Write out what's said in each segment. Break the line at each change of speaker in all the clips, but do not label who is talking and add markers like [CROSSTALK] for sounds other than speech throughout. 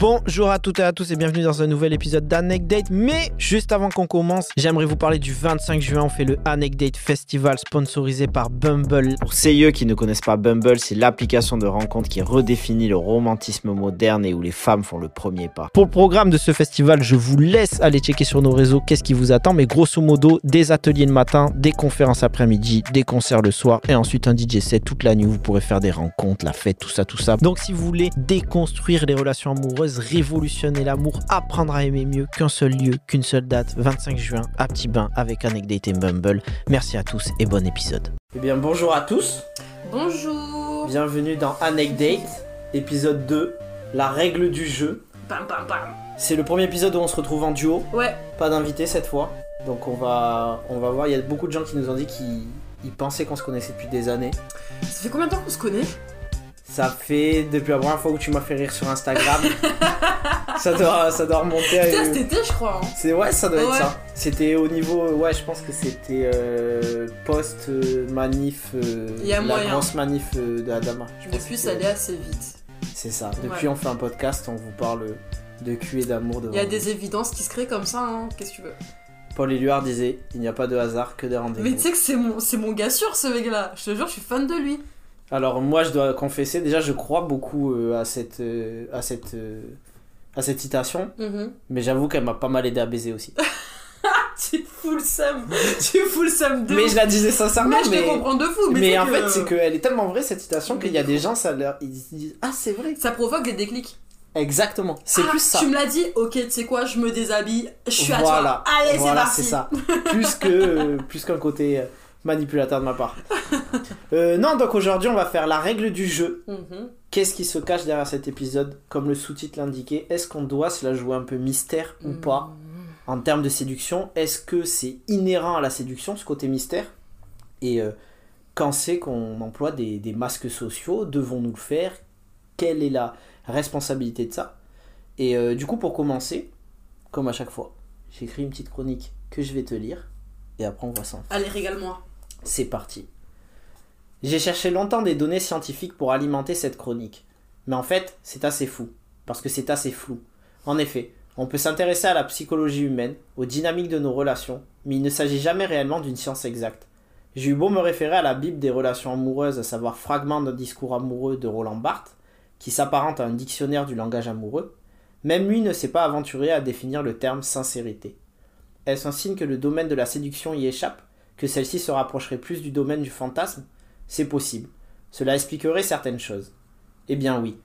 Bonjour à toutes et à tous et bienvenue dans un nouvel épisode d'Anecdate. Mais juste avant qu'on commence, j'aimerais vous parler du 25 juin. On fait le Anecdate Festival sponsorisé par Bumble. Pour ceux qui ne connaissent pas Bumble, c'est l'application de rencontre qui redéfinit le romantisme moderne et où les femmes font le premier pas. Pour le programme de ce festival, je vous laisse aller checker sur nos réseaux qu'est-ce qui vous attend. Mais grosso modo, des ateliers le matin, des conférences après-midi, des concerts le soir et ensuite un DJ set toute la nuit. Vous pourrez faire des rencontres, la fête, tout ça, tout ça. Donc si vous voulez déconstruire les relations amoureuses, révolutionner l'amour, apprendre à aimer mieux qu'un seul lieu, qu'une seule date, 25 juin à Petit Bain avec Anecdate et Bumble. Merci à tous et bon épisode. Eh bien bonjour à tous,
Bonjour
bienvenue dans Anecdate, épisode 2, la règle du jeu.
Pam pam pam
C'est le premier épisode où on se retrouve en duo,
Ouais,
pas d'invité cette fois. Donc on va, on va voir, il y a beaucoup de gens qui nous ont dit qu'ils ils pensaient qu'on se connaissait depuis des années.
ça fait combien de temps qu'on se connaît?
Ça fait depuis la première fois où tu m'as fait rire sur Instagram. [LAUGHS] ça, doit, ça doit remonter à...
Putain, cet été, je crois. hein.
C'est ouais, ça doit être ça. C'était au niveau, ouais, je pense que c'était euh, post euh, manif, euh,
Il y a
la
moyen.
grosse manif euh, de Adama. Je
Depuis,
que
ça allait assez vite.
C'est ça. Depuis,
Ouais.
on fait un podcast, on vous parle de cul et d'amour.
Il y a des évidences qui se créent comme ça, hein. Qu'est-ce que tu veux?
Paul Éluard disait, il n'y a pas de hasard que des rendez-vous.
Mais tu sais que c'est mon, c'est mon gars sûr, ce mec-là. Je te jure, je suis fan de lui.
Alors moi, je dois confesser, déjà, je crois beaucoup euh, à cette, euh, à cette, euh, à cette citation,
Mhm.
mais j'avoue qu'elle m'a pas mal aidé à baiser aussi. [LAUGHS]
Tu fous le seum. tu fous le seum de
mais je la disais sincèrement,
Mais je te comprends de fou. Mais,
en
que-
fait, c'est qu'elle est tellement vraie cette citation qu'il y a
de
des gens, ça leur... ils se disent Ah, c'est vrai.
Ça provoque des déclics.
Exactement, c'est
Ah,
plus ça.
Tu me l'as dit, ok, tu sais quoi, je me déshabille, je suis à
Voilà.
toi. Allez,
voilà,
c'est
c'est
parti.
ça. [LAUGHS] plus que plus qu'un côté manipulateur de ma part. [LAUGHS] Euh, non, donc aujourd'hui, on va faire la règle du jeu.
Mhm.
Qu'est-ce qui se cache derrière cet épisode Comme le sous-titre l'indiquait, est-ce qu'on doit se la jouer un peu mystère ou pas En termes de séduction, est-ce que c'est inhérent à la séduction, ce côté mystère Et euh, quand c'est qu'on emploie des, des masques sociaux, devons-nous le faire Quelle est la responsabilité de ça Et euh, du coup, pour commencer, comme à chaque fois, j'ai écrit une petite chronique que je vais te lire, et après on voit ça.
Allez, régale-moi.
C'est parti. J'ai cherché longtemps des données scientifiques pour alimenter cette chronique. Mais en fait, c'est assez fou. Parce que c'est assez flou. En effet, on peut s'intéresser à la psychologie humaine, aux dynamiques de nos relations, mais il ne s'agit jamais réellement d'une science exacte. J'ai eu beau me référer à la Bible des relations amoureuses, à savoir fragment d'un discours amoureux de Roland Barthes, qui s'apparente à un dictionnaire du langage amoureux, même lui ne s'est pas aventuré à définir le terme sincérité. Est-ce un signe que le domaine de la séduction y échappe? Que celle-ci se rapprocherait plus du domaine du fantasme C'est possible. Cela expliquerait certaines choses. Eh bien oui,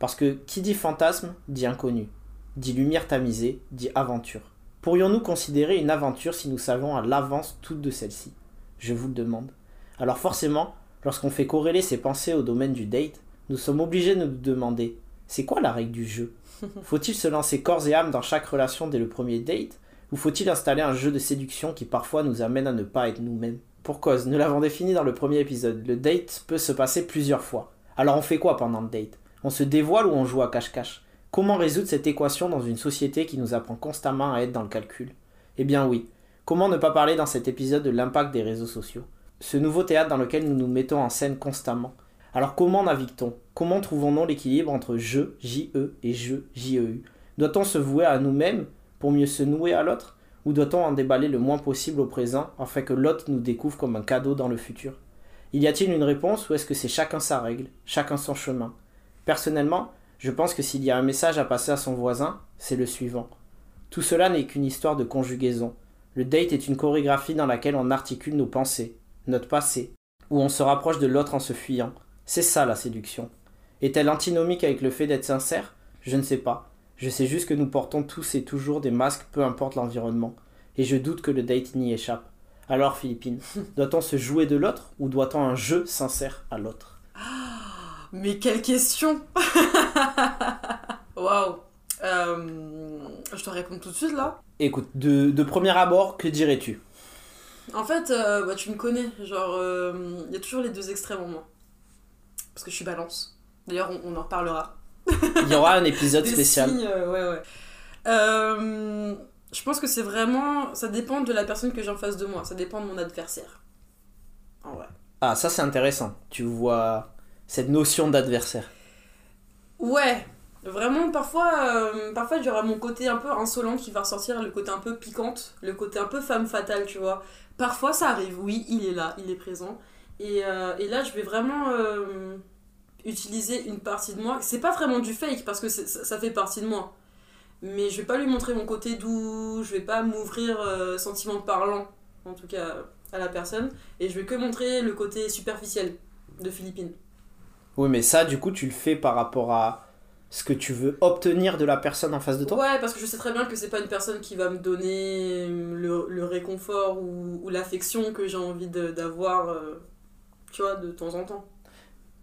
parce que qui dit fantasme dit inconnu, dit lumière tamisée, dit aventure. Pourrions-nous considérer une aventure si nous savons à l'avance toute de celle-ci Je vous le demande. Alors forcément, lorsqu'on fait corréler ses pensées au domaine du date, nous sommes obligés de nous demander c'est quoi la règle du jeu? [LAUGHS] Faut-il se lancer corps et âme dans chaque relation dès le premier date? Ou faut-il installer un jeu de séduction qui parfois nous amène à ne pas être nous-mêmes Pour cause, nous l'avons défini dans le premier épisode, le date peut se passer plusieurs fois. Alors on fait quoi pendant le date? On se dévoile ou on joue à cache-cache? Comment résoudre cette équation dans une société qui nous apprend constamment à être dans le calcul? Eh bien oui, comment ne pas parler dans cet épisode de l'impact des réseaux sociaux? Ce nouveau théâtre dans lequel nous nous mettons en scène constamment. Alors comment navigue-t-on? Comment trouvons-nous l'équilibre entre je, J-E, et je, J-E-U Doit-on se vouer à nous-mêmes pour mieux se nouer à l'autre Ou doit-on en déballer le moins possible au présent afin que l'autre nous découvre comme un cadeau dans le futur? Y a-t-il une réponse ou est-ce que c'est chacun sa règle, chacun son chemin? Personnellement, je pense que s'il y a un message à passer à son voisin, c'est le suivant. Tout cela n'est qu'une histoire de conjugaison. Le date est une chorégraphie dans laquelle on articule nos pensées, notre passé, où on se rapproche de l'autre en se fuyant. C'est ça la séduction. Est-elle antinomique avec le fait d'être sincère? Je ne sais pas. Je sais juste que nous portons tous et toujours des masques, peu importe l'environnement. Et je doute que le date n'y échappe. Alors, Philippine, [LAUGHS] doit-on se jouer de l'autre ou doit-on un jeu sincère à l'autre?
Mais quelle question [LAUGHS] Waouh Euh, Je dois répondre tout de suite là
Écoute, de, de premier abord, que dirais-tu?
En fait, euh, bah, tu me connais, genre, euh, il y a toujours les deux extrêmes en moi. Parce que je suis balance. D'ailleurs, on, on en reparlera.
Il y aura un épisode
Des
spécial.
signes, euh, ouais, ouais. Euh, je pense que c'est vraiment. Ça dépend de la personne que j'ai en face de moi. Ça dépend de mon adversaire. En vrai.
Ah, ça c'est intéressant. Tu vois cette notion d'adversaire.
Ouais. Vraiment, parfois, euh, parfois il y aura mon côté un peu insolent qui va ressortir, le côté un peu piquante, le côté un peu femme fatale, tu vois. Parfois, ça arrive, oui, il est là, il est présent. Et, euh, et là, je vais vraiment utiliser une partie de moi. C'est pas vraiment du fake, parce que ça, ça fait partie de moi. Mais je vais pas lui montrer mon côté doux, je vais pas m'ouvrir euh, sentiment parlant, en tout cas à la personne. Et je vais que montrer le côté superficiel de Philippine.
Oui, mais ça, du coup, tu le fais par rapport à ce que tu veux obtenir de la personne en face de toi?
Ouais, parce que je sais très bien que c'est pas une personne qui va me donner le, le réconfort ou, ou l'affection que j'ai envie d'avoir, euh, tu vois, de temps en temps.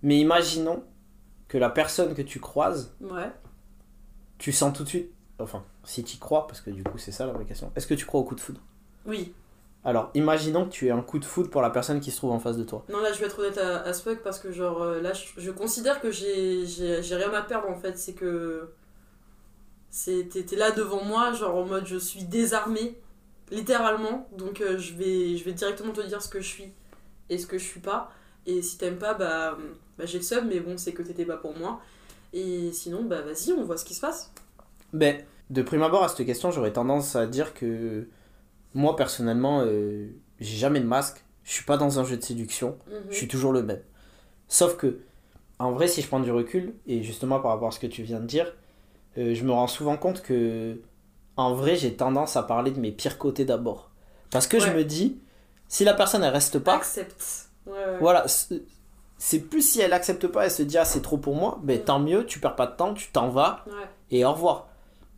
Mais imaginons que la personne que tu croises,
Ouais.
tu sens tout de suite. Enfin, si tu crois, parce que du coup, c'est ça la vraie question. Est-ce que tu crois au coup de foudre?
Oui.
Alors, imaginons que tu aies un coup de foudre pour la personne qui se trouve en face de toi.
Non, là, je vais être honnête à, à ce fuck parce que, genre, euh, là, je, je considère que j'ai rien à perdre en fait. C'est que. T'es là devant moi, genre en mode je suis désarmée, littéralement. Donc, euh, je, vais, je vais directement te dire ce que je suis et ce que je suis pas. Et si t'aimes pas, bah, bah j'ai le seum, mais bon, c'est que t'étais pas pour moi. Et sinon, bah vas-y, on voit ce qui se passe.
Ben, de prime abord à cette question, j'aurais tendance à dire que moi, personnellement, euh, j'ai jamais de masque. Je suis pas dans un jeu de séduction.
Mhm.
Je suis toujours le même. Sauf que, en vrai, si je prends du recul, et justement par rapport à ce que tu viens de dire, euh, je me rends souvent compte que, en vrai, j'ai tendance à parler de mes pires côtés d'abord. Parce que je me dis, si la personne, elle reste pas,
Accepte. Ouais, ouais.
voilà, c'est- plus si elle accepte pas, elle se dit, ah, c'est trop pour moi, ben
Mm.
tant mieux, tu perds pas de temps, tu t'en vas,
Ouais.
et au revoir.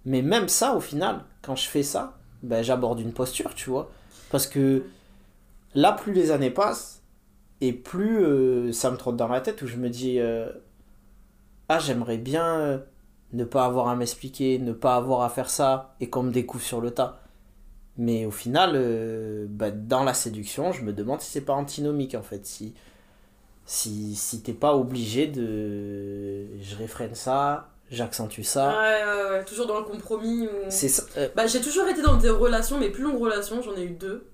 Mais même ça, au final, quand je fais ça, ben, j'aborde une posture, tu vois. Parce que là, plus les années passent, et plus euh, ça me trotte dans la tête, où je me dis, euh, ah, j'aimerais bien euh, ne pas avoir à m'expliquer, ne pas avoir à faire ça, et qu'on me découvre sur le tas. Mais au final, ben, dans la séduction, je me demande si c'est pas antinomique, en fait. Si, si, si t'es pas obligé de... Je réfrène ça, j'accentue ça.
Ouais, ouais, ouais. Toujours dans le compromis. Où...
C'est ça. euh,
Bah, j'ai toujours été dans des relations, mais plus longues relations, j'en ai eu deux.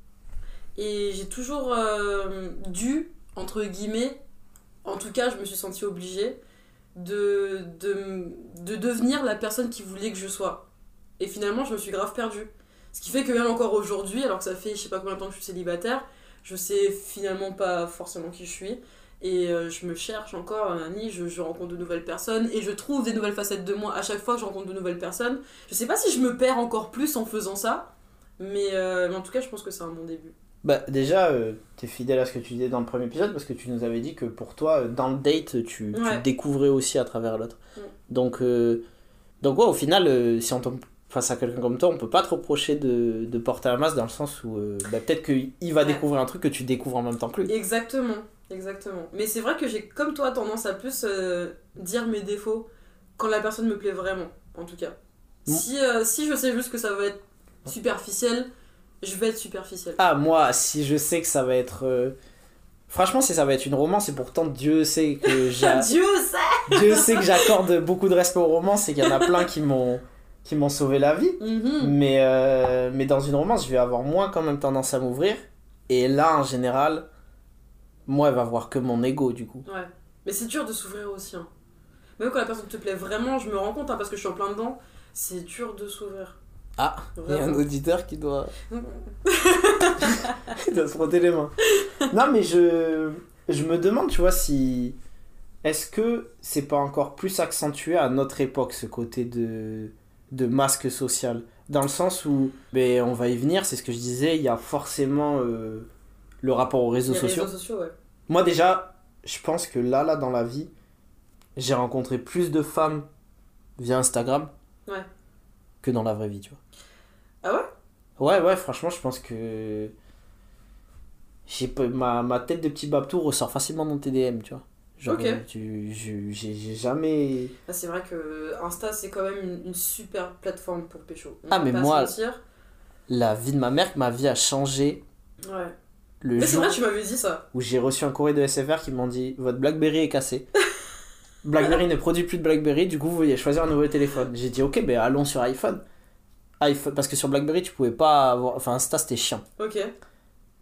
Et j'ai toujours euh, dû, entre guillemets, en tout cas, je me suis sentie obligée de, de, de devenir la personne qui voulait que je sois. Et finalement, je me suis grave perdue. Ce qui fait que même encore aujourd'hui, alors que ça fait je sais pas combien de temps que je suis célibataire, je sais finalement pas forcément qui je suis. Et euh, je me cherche encore, Annie, je, je rencontre de nouvelles personnes et je trouve des nouvelles facettes de moi à chaque fois que je rencontre de nouvelles personnes. Je sais pas si je me perds encore plus en faisant ça, mais, euh, mais en tout cas, je pense que c'est un bon début.
Bah, déjà, euh, t'es fidèle à ce que tu disais dans le premier épisode parce que tu nous avais dit que pour toi, euh, dans le date, tu,
Ouais.
découvrais aussi à travers l'autre. Donc, euh, donc, ouais, au final, euh, si on tombe face à quelqu'un comme toi, on peut pas te reprocher de, de porter un masque dans le sens où euh, bah, peut-être qu'il va découvrir un truc que tu découvres en même temps que lui.
Exactement, exactement. Mais c'est vrai que j'ai, comme toi, tendance à plus euh, dire mes défauts quand la personne me plaît vraiment, en tout cas.
Mm.
Si, euh, si je sais juste que ça va être superficiel, je vais être superficiel.
Ah, moi, si je sais que ça va être. euh, Franchement, si ça va être une romance, et pourtant Dieu sait que [LAUGHS] j'ai.
Dieu sait
Dieu sait que j'accorde beaucoup de respect aux romances et qu'il y en a plein qui m'ont qui m'ont sauvé la vie.
Mhm.
Mais, mais dans une romance, je vais avoir moins quand même tendance à m'ouvrir. Et là, en général, moi, elle va voir que mon ego, du coup.
Ouais. Mais c'est dur de s'ouvrir aussi. hein. Même quand la personne te plaît vraiment, je me rends compte, hein, parce que je suis en plein dedans, c'est dur de s'ouvrir.
Ah, il y a un auditeur qui doit, [LAUGHS] [LAUGHS] qui doit se frotter les mains. Non, mais je, je me demande, tu vois, si... Est-ce que c'est pas encore plus accentué à notre époque, ce côté de, de masque social? Dans le sens où, ben, on va y venir, c'est ce que je disais, il y a forcément euh, le rapport aux réseaux
Les
sociaux.
réseaux sociaux, ouais.
Moi déjà, je pense que là, là, dans la vie, j'ai rencontré plus de femmes via Instagram
Ouais.
que dans la vraie vie, tu vois.
Ah ouais?
Ouais, ouais, franchement, je pense que j'ai pas- ma, ma tête de petit babtou ressort facilement dans tes DM, tu vois. Genre,
Ok.
euh, tu, je- j'ai jamais...
Ah, c'est vrai que Insta, c'est quand même une, une super plateforme pour pécho. On
Ah, mais moi-. La vie de ma mère, ma vie a changé
Ouais.
Le
Mais c'est
jour
vrai, tu m'avais dit ça.
où j'ai reçu un courrier de SFR qui m'ont dit votre Blackberry est cassé. [LAUGHS] Blackberry ne produit plus de Blackberry, du coup vous veuillez choisir un nouveau téléphone. J'ai dit ok, ben allons sur iPhone. iPhone. Parce que sur Blackberry tu pouvais pas avoir. Enfin Insta c'était chiant.
Ok.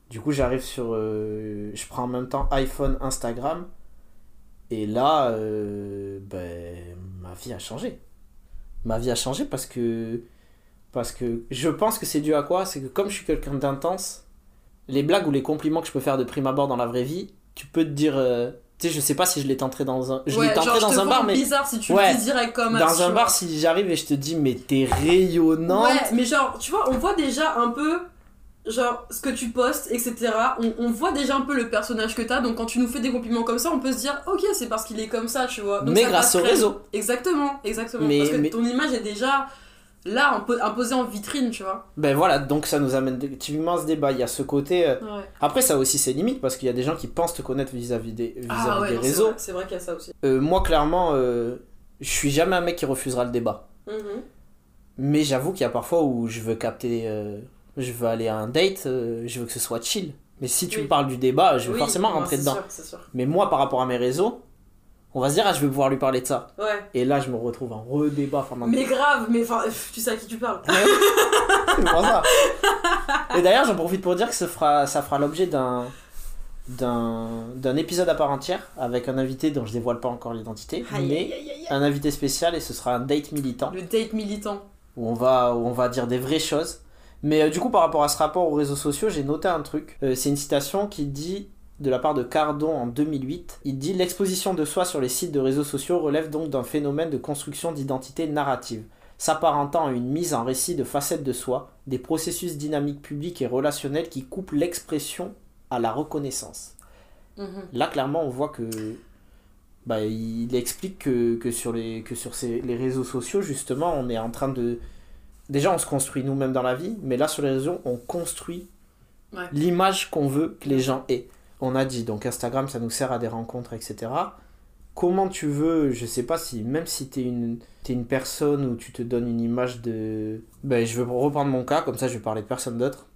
Du coup j'arrive sur. euh, Je prends en même temps iPhone, Instagram. Et là, euh, ben, ma vie a changé. ma vie a changé parce que parce que je pense que c'est dû à quoi? C'est que comme je suis quelqu'un d'intense, les blagues ou les compliments que je peux faire de prime abord dans la vraie vie, tu peux te dire euh, tu sais je sais pas si je l'ai tenté dans un je
Ouais,
l'ai tenté
genre,
dans un bar mais
bizarre si tu
Ouais.
le dis direct comme
dans un bar si j'arrive et je te dis mais t'es rayonnante
Ouais, mais genre, tu vois, on voit déjà un peu, genre, ce que tu postes, etc. On, on voit déjà un peu le personnage que t'as, donc quand tu nous fais des compliments comme ça, on peut se dire, ok, c'est parce qu'il est comme ça, tu vois. Donc
mais
ça
grâce au réseau
Exactement, exactement.
Mais-
parce que
mais-
ton image est déjà là, impo- imposée en vitrine, tu vois.
ben voilà donc ça nous amène à ce débat il y a ce côté euh,
Ouais.
après ça a aussi ses limites parce qu'il y a des gens qui pensent te connaître vis-à-vis des, vis
Ah ouais,
des
non, c'est
réseaux
c'est vrai qu'il y a ça aussi.
Euh, moi clairement euh, je suis jamais un mec qui refusera le débat
Mhm.
Mais j'avoue qu'il y a parfois où je veux capter, je veux aller à un date, je veux que ce soit chill. Mais si tu
Oui.
me parles du débat, je veux
Oui,
forcément rentrer
c'est
dedans.
sûr, c'est sûr.
Mais moi, par rapport à mes réseaux, on va se dire, ah, je vais pouvoir lui parler de ça.
Ouais.
Et là, je me retrouve en redébat pendant
Mais grave, mais enfin, tu sais à qui tu parles. [LAUGHS]
C'est pour ça. Et d'ailleurs, j'en profite pour dire que ça fera, ça fera l'objet d'un d'un d'un épisode à part entière avec un invité dont je dévoile pas encore l'identité, mais
aïe, aïe, aïe.
un invité spécial et ce sera un date militant.
Le date militant.
où on va, où on va dire des vraies choses. Mais euh, du coup, par rapport à ce rapport aux réseaux sociaux, j'ai noté un truc. Euh, c'est une citation qui dit, de la part de Cardon en 2008, il dit L'exposition de soi sur les sites de réseaux sociaux relève donc d'un phénomène de construction d'identité narrative, s'apparentant à une mise en récit de facettes de soi, des processus dynamiques publics et relationnels qui coupent l'expression à la reconnaissance.
Mhm.
Là, clairement, on voit que. Bah, il explique que, que sur, les, que sur ces, les réseaux sociaux, justement, on est en train de. Déjà, on se construit nous-mêmes dans la vie, mais là, sur les réseaux, on construit
Ouais.
l'image qu'on veut que les gens aient. On a dit, donc Instagram, ça nous sert à des rencontres, etc. Comment tu veux, je sais pas si, même si t'es une, t'es une personne où tu te donnes une image de. Ben, je veux reprendre mon cas, comme ça, je vais parler de personne d'autre.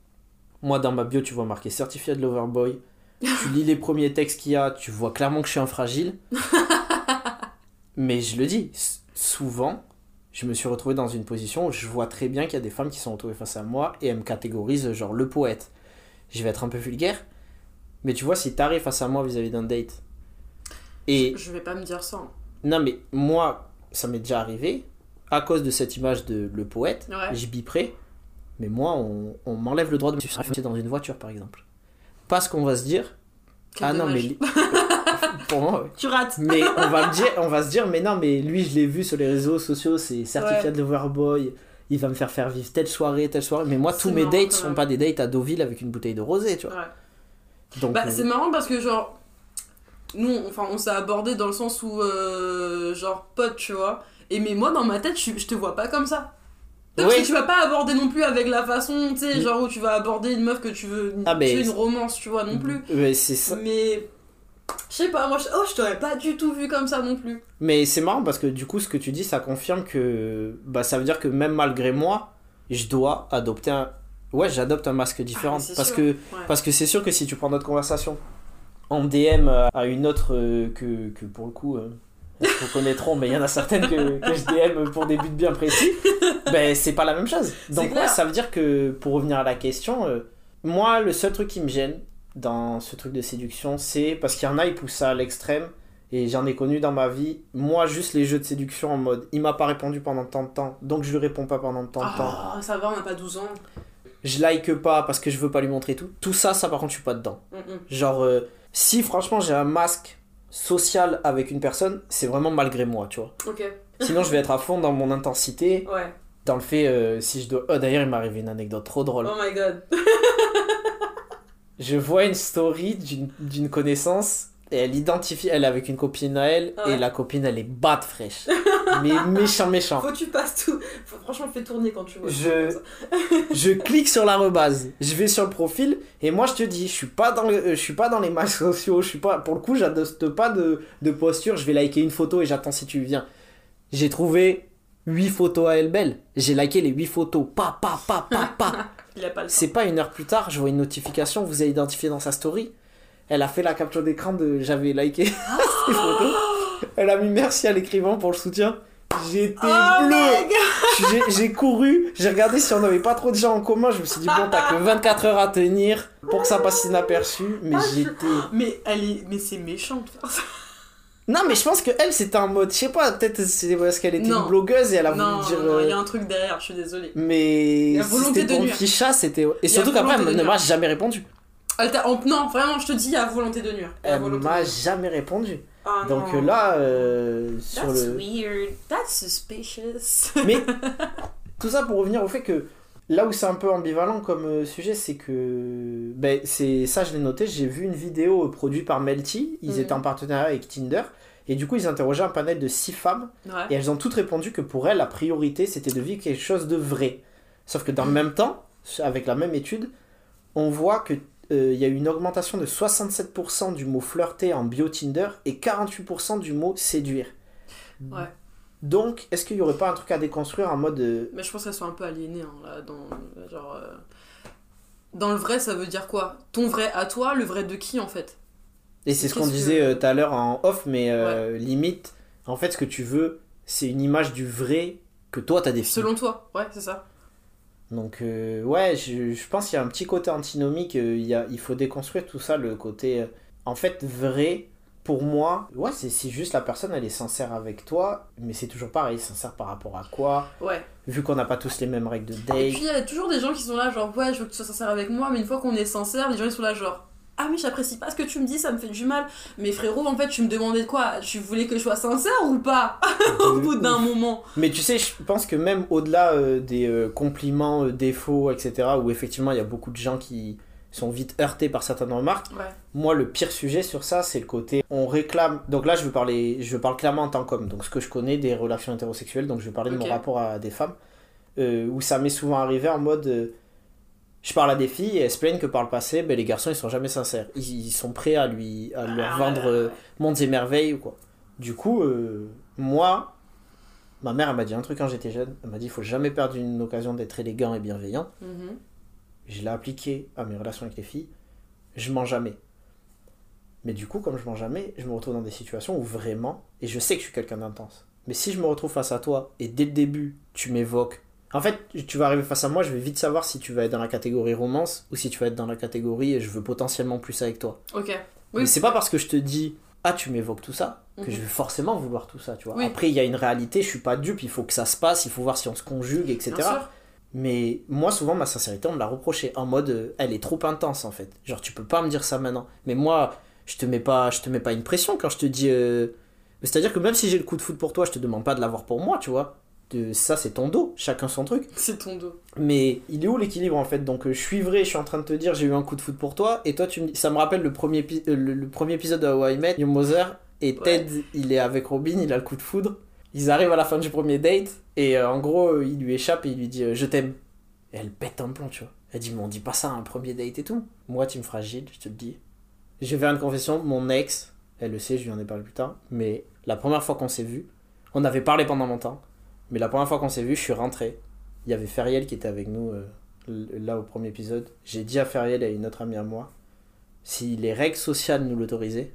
Moi, dans ma bio, tu vois marqué Certified Loverboy. tu lis les premiers textes qu'il y a, tu vois clairement que je suis un fragile. [LAUGHS] Mais je le dis, souvent, je me suis retrouvé dans une position où je vois très bien qu'il y a des femmes qui sont retrouvées face à moi et elles me catégorisent genre le poète. Je vais être un peu vulgaire, mais tu vois, si t'arrives face à moi vis-à-vis d'un date, et
Je vais pas me dire ça. hein.
non, mais moi, ça m'est déjà arrivé, à cause de cette image de le poète,
Ouais.
je biperai, mais moi, on, on m'enlève le droit de me sucer dans une voiture, par exemple. Parce qu'on va se dire,
Quel
ah non, mais. [LAUGHS] Pour moi, ouais.
Tu rates.
Mais on va, me dire, on va se dire, mais non, mais lui, je l'ai vu sur les réseaux sociaux, c'est certifié
Ouais.
de Loverboy, il va me faire faire vivre telle soirée, telle soirée. Mais moi, tous mes dates sont pas des dates à Deauville avec une bouteille de rosé, tu vois. Donc,
Bah,
euh,
c'est marrant parce que, genre, nous, on- enfin, on s'est abordé dans le sens où, euh, genre, pote, tu vois. Et mais moi, dans ma tête, je, je te vois pas comme ça. Parce que tu vas pas aborder non plus avec la façon, tu sais,
Mm.
genre où tu vas aborder une meuf que tu veux,
Ah, mais-
tu veux une romance, tu vois, non plus.
ouais, c'est ça.
Mais, je sais pas, moi, je, oh, je t'aurais pas du tout vu comme ça non plus.
Mais c'est marrant parce que du coup, ce que tu dis, ça confirme que bah, ça veut dire que même malgré moi, je dois adopter un. Ouais, j'adopte un masque différent.
Ah,
parce,
sûr.
que,
Ouais.
parce que c'est sûr que si tu prends notre conversation en DM à une autre euh, que, que pour le coup, euh, elles se reconnaîtront, mais il y en a certaines que, que je DM pour des buts bien précis, [LAUGHS] ben c'est pas la même chose. Donc, ouais, ça veut dire que pour revenir à la question, euh, moi, le seul truc qui me gêne dans ce truc de séduction, c'est parce qu'il y en a, ils poussent ça à l'extrême. Et j'en ai connu dans ma vie. Moi, juste les jeux de séduction en mode il m'a pas répondu pendant tant de temps, donc je lui réponds pas pendant tant de temps.
Ah, ça va, on a pas 12 ans.
Je like pas parce que je veux pas lui montrer tout. Tout ça, ça par contre, je suis pas dedans.
Mm, mm.
Genre, euh, si franchement j'ai un masque social avec une personne, c'est vraiment malgré moi, tu vois.
Ok. [LAUGHS]
Sinon, je vais être à fond dans mon intensité,
Ouais.
dans le fait euh, si je dois. Oh, d'ailleurs, il m'est arrivé une anecdote trop drôle.
Oh my god. [LAUGHS]
Je vois une story d'une connaissance et elle identifie, elle est avec une copine à elle
Ouais.
et la copine elle est batte fraîche. Mais méchant, méchant.
Faut que tu passes tout. Faut, franchement, fais tourner quand tu vois.
Je- je clique sur la rebase, je vais sur le profil et moi je te dis, je suis pas dans, le, je suis pas dans les masques [LAUGHS] sociaux, je suis pas, pour le coup, j'adopte pas de, de posture, je vais liker une photo et j'attends si tu viens. J'ai trouvé 8 photos à elle belle, j'ai liké les 8 photos, pa pa pa pa pa. [LAUGHS] C'est pas une heure plus tard, je vois une notification, vous avez identifié dans sa story. Elle a fait la capture d'écran de j'avais liké [LAUGHS] ces photos. Elle a mis merci à l'écrivain pour le soutien. J'étais
Oh
bleu. J'ai- couru, j'ai regardé si on n'avait pas trop de gens en commun. Je me suis dit, bon, t'as que 24 heures à tenir pour que ça passe inaperçu. Mais
Ah,
j'étais.
Mais elle est. Mais c'est méchant de faire ça.
Non, mais je pense que elle, c'était un mode, je sais pas, peut-être c'est parce qu'elle était
Non.
une blogueuse et elle a
Non,
voulu dire.
non, il y
euh,
a un truc derrière, je suis désolée.
Mais
La volonté de nuire.
Ficha, c'était. Et surtout qu'après, elle ne m'a jamais répondu.
Non, vraiment, je te dis, à volonté de nuire.
Elle
de
m'a jamais répondu.
Ah,
Donc
non.
euh, là, euh, sur
That's
le.
weird. That's suspicious.
Mais [LAUGHS] tout ça pour revenir au fait que là où c'est un peu ambivalent comme euh, sujet, c'est que. Ben, c'est ça, je l'ai noté. J'ai vu une vidéo euh, produite par Melty. Ils
Mhm.
étaient en partenariat avec Tinder. Et du coup, ils interrogeaient un panel de six femmes.
Ouais.
Et elles ont toutes répondu que pour elles, la priorité, c'était de vivre quelque chose de vrai. Sauf que dans le même temps, avec la même étude, on voit que euh, il y a eu une augmentation de 67% du mot flirter en bio Tinder et 48% du mot séduire.
Ouais.
Donc, est-ce qu'il n'y aurait pas un truc à déconstruire en mode. euh,
Mais je pense qu'elles sont un peu aliénées, hein, là, dans, genre, euh, dans le vrai, ça veut dire quoi? Ton vrai à toi, le vrai de qui, en fait?
Et c'est ce qu'on disait euh, tout à l'heure en off, mais limite, en fait, ce que tu veux, c'est une image du vrai que toi t'as défini.
Selon toi, ouais, c'est ça.
Donc, euh, ouais, je, je pense qu'il y a un petit côté antinomique. euh, il, y a, il faut déconstruire tout ça, le côté. euh, en fait, vrai, pour moi, ouais, c'est c'est juste la personne, elle est sincère avec toi, mais c'est toujours pareil, sincère par rapport à quoi?
Ouais.
Vu qu'on n'a pas tous les mêmes règles de
Et
date.
puis, il y a toujours des gens qui sont là, genre, ouais, je veux que tu sois sincère avec moi, mais une fois qu'on est sincère, les gens, ils sont là, genre, ah, mais j'apprécie pas ce que tu me dis, ça me fait du mal. Mais frérot, en fait, tu me demandais de quoi? Tu voulais que je sois sincère ou pas? [LAUGHS] Au bout d'un moment.
Mais tu sais, je pense que même au-delà euh, des euh, compliments, euh, défauts, etc., où effectivement il y a beaucoup de gens qui sont vite heurtés par certaines remarques,
Ouais.
moi le pire sujet sur ça, c'est le côté on réclame. Donc là, je veux parler, je parle clairement en tant qu'homme, donc ce que je connais des relations hétérosexuelles, donc je vais parler de mon rapport à des femmes, où ça m'est souvent arrivé en mode. Je parle à des filles et elles se plaignent que par le passé, ben, les garçons ils sont jamais sincères. Ils, ils sont prêts à lui à leur
Ah,
vendre euh, mondes et merveilles ou quoi. Du coup, euh, moi, ma mère elle m'a dit un truc quand j'étais jeune. Elle m'a dit il faut jamais perdre une occasion d'être élégant et bienveillant.
Mhm.
Je l'ai appliqué à mes relations avec les filles. Je mens jamais. Mais du coup, comme je mens jamais, je me retrouve dans des situations où vraiment, et je sais que je suis quelqu'un d'intense. Mais si je me retrouve face à toi et dès le début, tu m'évoques. En fait, tu vas arriver face à moi, je vais vite savoir si tu vas être dans la catégorie romance ou si tu vas être dans la catégorie je veux potentiellement plus avec toi.
Ok.
Mais
Oui.
c'est pas parce que je te dis ah tu m'évoques tout ça que
Mhm.
je vais forcément vouloir tout ça, tu vois.
Oui.
Après il y a une réalité, je suis pas dupe, il faut que ça se passe, il faut voir si on se conjugue, etc.
Bien sûr.
Mais moi souvent ma sincérité on me l'a reproché en mode euh, elle est trop intense en fait. Genre tu peux pas me dire ça maintenant. Mais moi je te mets pas je te mets pas une pression quand je te dis euh, c'est-à-dire que même si j'ai le coup de foot pour toi, je te demande pas de l'avoir pour moi, tu vois. De- ça c'est ton dos, chacun son truc.
C'est ton dos.
Mais il est où l'équilibre en fait? Donc euh, je suis vrai, je suis en train de te dire j'ai eu un coup de foot pour toi et toi tu me dis ça me rappelle le premier euh, le, le premier épisode de How I Met Your Mother et
Ouais.
Ted il est avec Robin, il a le coup de foudre. Ils arrivent à la fin du premier date et euh, en gros euh, il lui échappe et il lui dit je t'aime. Et elle pète un plomb, tu vois. Elle dit mais on dit pas ça à un premier date et tout. Moi tu me fragile, je te le dis. Je vais faire une confession, mon ex, elle le sait, je lui en ai parlé plus tard, mais la première fois qu'on s'est vu, on avait parlé pendant longtemps, mais la première fois qu'on s'est vu, je suis rentré. Il y avait Feriel qui était avec nous euh, là au premier épisode. J'ai dit à Feriel et à une autre amie à moi, si les règles sociales nous l'autorisaient,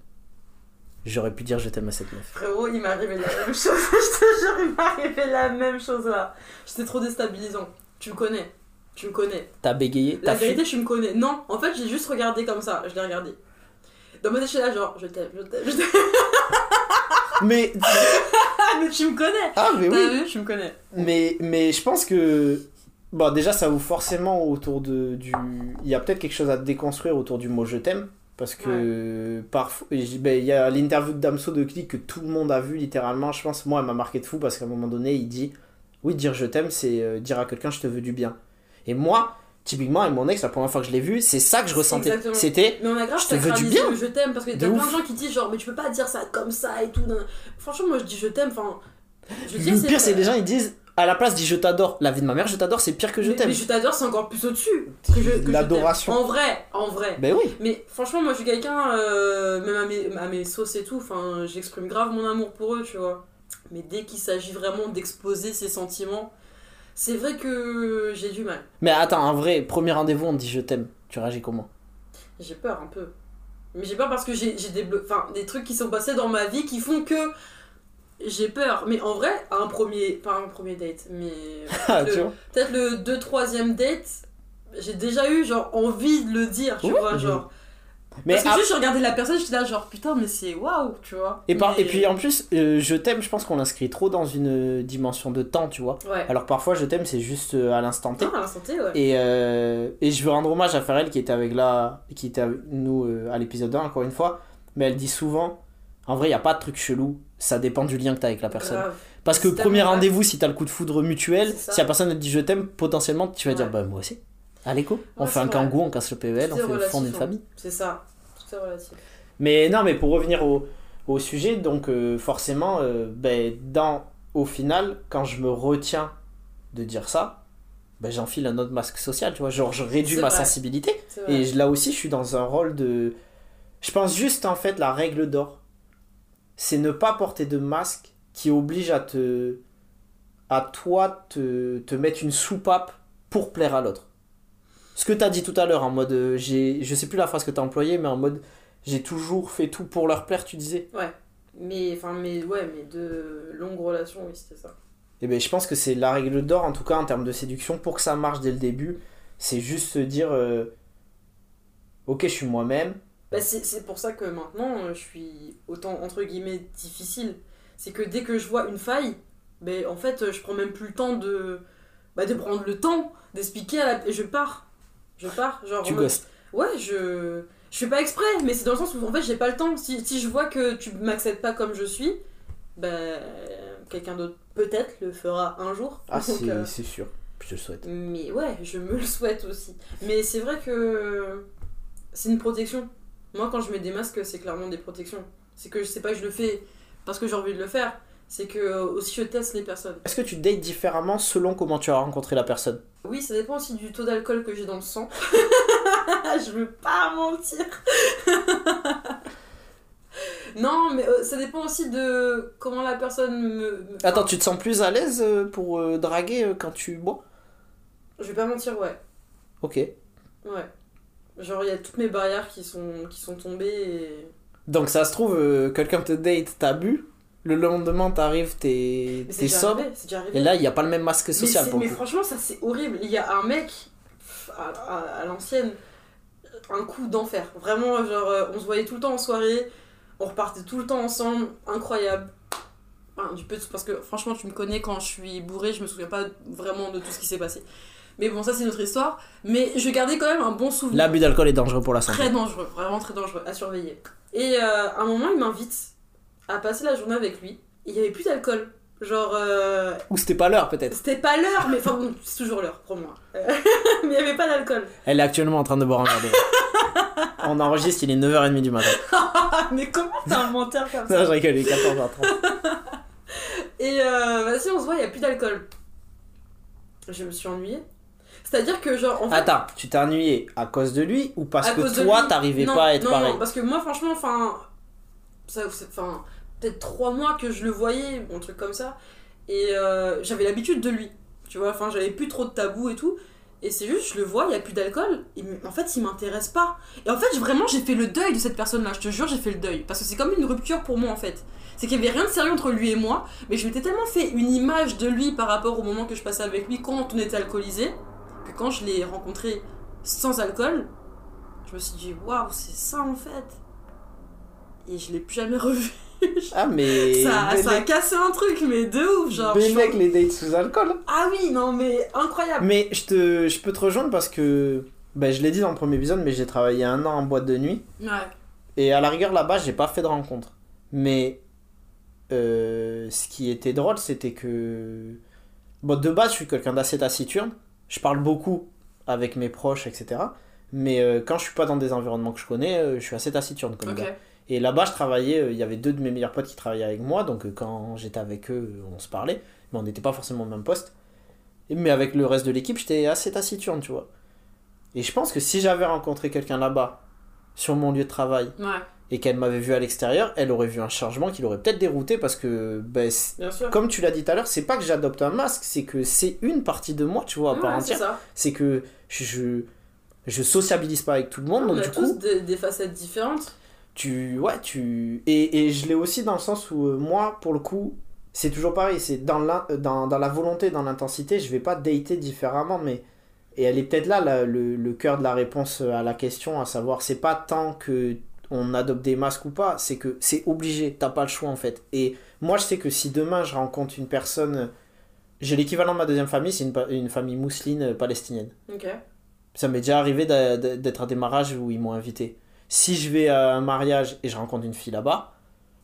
j'aurais pu dire je t'aime à cette meuf.
Frérot, il m'est arrivé la même chose. [LAUGHS] je te jure, il m'est arrivé la même chose là. C'était trop déstabilisant. Tu me connais. Tu me connais.
T'as bégayé,
La vérité, je me connais. Non, en fait, j'ai juste regardé comme ça. Je l'ai regardé. Dans ma tête, là, genre, je t'aime, je t'aime, je t'aime.
Mais [LAUGHS]
mais tu me connais.
ah mais oui.
vu, tu me connais.
Mais, mais je pense que. Bon, déjà, ça ouvre forcément autour de, du. Il y a peut-être quelque chose à déconstruire autour du mot je t'aime. Parce que parfois. ben, Il y a l'interview de Damso de Click que tout le monde a vu littéralement. Je pense, moi, elle m'a marqué de fou parce qu'à un moment donné, il dit Oui, dire je t'aime, c'est euh, dire à quelqu'un je te veux du bien. Et moi, typiquement, avec mon ex, la première fois que je l'ai vu, c'est ça que je ressentais. C'était. Je te veux du bien.
je t'aime parce que t'as plein de gens qui disent genre mais tu peux pas dire ça comme ça et tout. Franchement moi je dis je t'aime, enfin.
Le pire, c'est les gens, ils disent à la place, dis je t'adore. La vie de ma mère, je t'adore, c'est pire que je t'aime.
Mais je t'adore c'est encore plus que je
L'adoration.
En vrai, en vrai.
Ben oui.
Mais franchement, moi je suis quelqu'un, euh, même à mes, à mes sauces et tout, enfin, j'exprime grave mon amour pour eux, tu vois. Mais dès qu'il s'agit vraiment d'exposer ses sentiments, c'est vrai que j'ai du mal.
Mais attends, en vrai, premier rendez-vous, on te dit je t'aime. Tu réagis comment?
J'ai peur un peu. Mais j'ai peur parce que j'ai des, enfin, des trucs qui sont passés dans ma vie qui font que j'ai peur. Mais en vrai, un premier, pas un premier date, mais [LAUGHS]
Ah,
peut-être le 2 troisième date, j'ai déjà eu genre envie de le dire, tu vois, genre
Mais
Parce que juste, je regardais la personne, j'étais là, genre, putain, mais c'est waouh, tu vois.
et, par-
Mais-
et puis en plus, euh, je t'aime, je pense qu'on l'inscrit trop dans une dimension de temps, tu vois.
Ouais.
Alors parfois, je t'aime, c'est juste euh, à l'instant T.
Ah, à l'instant T, ouais.
Et, euh, et je veux rendre hommage à Farel qui était avec là, qui était avec nous euh, à l'épisode 1 encore une fois. Mais elle dit souvent, en vrai, il n'y a pas de truc chelou. Ça dépend du lien que tu as avec la personne.
Grave.
Parce que premier rendez-vous, si tu as le coup de foudre mutuel, si la personne te dit je t'aime, potentiellement tu vas dire bah moi aussi. Allez go, on
Ouais,
fait un
vrai.
kangou, on casse le PEL, on
Tout
fait
relatif,
fondre une
hein.
famille.
C'est ça. Tout est relatif.
Mais non, mais pour revenir au, au sujet, donc euh, forcément, euh, ben, dans, au final, quand je me retiens de dire ça, ben, j'enfile un autre masque social, tu vois. Genre, je réduis ma
vrai.
sensibilité. Et là aussi, je suis dans un rôle de. Je pense juste, en fait, la règle d'or, c'est ne pas porter de masque qui oblige à te. à toi te, te mettre une soupape pour plaire à l'autre. Ce que tu as dit tout à l'heure, en mode. euh, j'ai, je sais plus la phrase que tu as employée, mais en mode. J'ai toujours fait tout pour leur plaire, tu disais.
Mais, enfin, mais, ouais, mais de longues relations, oui, c'était ça.
Et ben je pense que c'est la règle d'or, en tout cas en termes de séduction, pour que ça marche dès le début. C'est juste se dire. euh, ok, je suis moi-même.
Bah, c'est c'est pour ça que maintenant, euh, je suis autant, entre guillemets, difficile. C'est que dès que je vois une faille, ben, en fait, je prends même plus le temps de, bah, de prendre le temps d'expliquer à la... Et je pars. Je pars. Genre,
Tu ghostes.
Ouais, je... Je fais pas exprès, mais c'est dans le sens où, en fait, j'ai pas le temps. Si, si je vois que tu m'acceptes pas comme je suis, ben, quelqu'un d'autre peut-être le fera un jour.
Ah, c'est,
euh,
c'est sûr. Je te le souhaite.
Mais ouais, je me le souhaite aussi. Mais c'est vrai que c'est une protection. Moi, quand je mets des masques, c'est clairement des protections. C'est que je sais pas que je le fais parce que j'ai envie de le faire. C'est que euh, aussi je teste les personnes.
Est-ce que tu dates différemment selon comment tu as rencontré la personne?
Oui, ça dépend aussi du taux d'alcool que j'ai dans le sang. [LAUGHS] je veux pas mentir. [LAUGHS] non, mais euh, ça dépend aussi de comment la personne me.
Attends, tu te sens plus à l'aise euh, pour euh, draguer quand tu bois?
Je vais pas mentir, ouais.
Ok.
Ouais. Genre, il y a toutes mes barrières qui sont, qui sont tombées et.
Donc ça se trouve, euh, quelqu'un te date, t'as bu, le lendemain t'arrives, t'es,
Mais
t'es sobre,
arrivé,
et là il n'y a pas le même masque
mais,
social
c'est-
pour
mais franchement, ça c'est horrible. Il y a un mec, à, à- à l'ancienne, un coup d'enfer. Vraiment, genre, euh, on se voyait tout le temps en soirée, on repartait tout le temps ensemble, incroyable. Enfin, du peu parce que franchement, tu me connais, quand je suis bourrée, je me souviens pas vraiment de tout ce qui s'est passé. Mais bon, ça c'est notre histoire. Mais je gardais quand même un bon souvenir.
L'abus d'alcool est dangereux pour la santé.
Très dangereux, vraiment très dangereux, à surveiller. Et euh, à un moment, il m'invite à passer la journée avec lui. Il y avait plus d'alcool. Genre, euh,
Ou c'était pas l'heure peut-être.
c'était pas l'heure, mais enfin bon, c'est toujours l'heure, crois-moi. Euh, [LAUGHS] mais il y avait pas d'alcool.
Elle est actuellement en train de boire un verre. On enregistre, il est 9h30 du matin. [LAUGHS]
mais comment t'as un menteur comme
Non,
ça
je rigole, il est 14h30. [LAUGHS]
Et euh, vas-y, on se voit, il y a plus d'alcool. Je me suis ennuyée. C'est-à-dire que, genre, en fait.
Attends, tu t'es ennuyé à cause de lui ou parce
à
que toi t'arrivais
Non,
pas à être
non,
pareil?
Non, parce que moi, franchement, enfin. Ça, enfin. Peut-être trois mois que je le voyais, un truc comme ça. Et euh, j'avais l'habitude de lui. Tu vois, enfin, j'avais plus trop de tabous et tout. Et c'est juste, je le vois, il y a plus d'alcool. En fait, il m'intéresse pas. Et en fait, vraiment, j'ai fait le deuil de cette personne-là. Je te jure, j'ai fait le deuil. Parce que c'est comme une rupture pour moi, en fait. C'est qu'il y avait rien de sérieux entre lui et moi. Mais je m'étais tellement fait une image de lui par rapport au moment que je passais avec lui quand on était alcoolisé. Que quand je l'ai rencontré sans alcool, je me suis dit, waouh, c'est ça en fait. Et je l'ai plus jamais revu. [LAUGHS]
Ah, mais.
ça, a cassé un truc, mais de ouf, genre. je-
mec, les dates sous alcool.
Ah oui, non, mais incroyable.
Mais je, te, je peux te rejoindre parce que. Ben, je l'ai dit dans le premier épisode, mais j'ai travaillé un an en boîte de nuit.
Ouais.
Et à la rigueur, là-bas, j'ai pas fait de rencontre. Mais. euh, ce qui était drôle, c'était que. Bon, de base, je suis quelqu'un d'assez taciturne. Je parle beaucoup avec mes proches, etc. Mais euh, quand je suis pas dans des environnements que je connais, euh, je suis assez taciturne comme
Ok.
gars. Et là-bas, je travaillais, euh, il y avait deux de mes meilleurs potes qui travaillaient avec moi, donc euh, quand j'étais avec eux, euh, on se parlait, mais on n'était pas forcément au même poste. Mais avec le reste de l'équipe, j'étais assez taciturne, tu vois. Et je pense que si j'avais rencontré quelqu'un là-bas, sur mon lieu de travail,
Ouais,
et qu'elle m'avait vu à l'extérieur, elle aurait vu un changement qui l'aurait peut-être dérouté parce que, ben, comme tu l'as dit tout à l'heure, c'est pas que j'adopte un masque, c'est que c'est une partie de moi, tu vois, à part
Ouais,
entière. C'est que je, je sociabilise pas avec tout le monde,
On
donc
a
du
tous
coup,
des, des facettes différentes.
Tu ouais tu et, et je l'ai aussi dans le sens où euh, moi pour le coup c'est toujours pareil c'est dans la dans, dans la volonté dans l'intensité je vais pas dater différemment mais Et elle est peut-être là, le, le cœur de la réponse à la question, à savoir, c'est pas tant que on adopte des masques ou pas, c'est que c'est obligé, t'as pas le choix en fait. Et moi, je sais que si demain je rencontre une personne, j'ai l'équivalent de ma deuxième famille, c'est une, une famille mousseline euh, palestinienne. Ça m'est déjà arrivé d'être à des mariages où ils m'ont invité. Si je vais à un mariage et je rencontre une fille là-bas,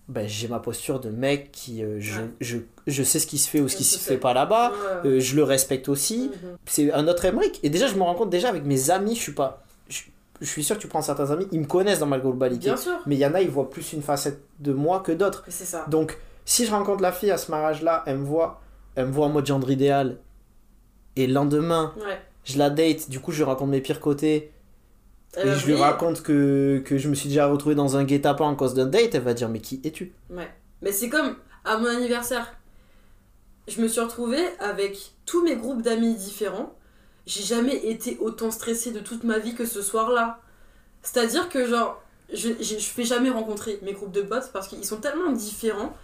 ben, j'ai ma posture de mec qui. euh, je, je, je sais ce qui se fait ou ce qui
se
se
fait.
pas là-bas. Euh, je le respecte aussi.
Mhm.
C'est un autre Emmerich. Et déjà, je me rends compte déjà avec mes amis, je suis pas. Je, je suis sûr que tu prends certains amis, ils me connaissent dans ma globalité.
Bien sûr.
Mais il y en a, ils voient plus une facette de moi que d'autres.
Mais C'est ça.
Donc, si je rencontre la fille à ce mariage-là, elle me voit, elle me voit en mode gendre idéal. Et le lendemain,
Ouais.
je la date, du coup, je lui raconte mes pires côtés. Et je lui
briller.
raconte que, que je me suis déjà retrouvé dans un guet-apens en cause d'un date, elle va dire Mais qui es-tu?
Ouais. Mais c'est comme à mon anniversaire. Je me suis retrouvée avec tous mes groupes d'amis différents. J'ai jamais été autant stressée de toute ma vie que ce soir-là. C'est-à-dire que, genre, je, je, je fais jamais rencontrer mes groupes de potes parce qu'ils sont tellement différents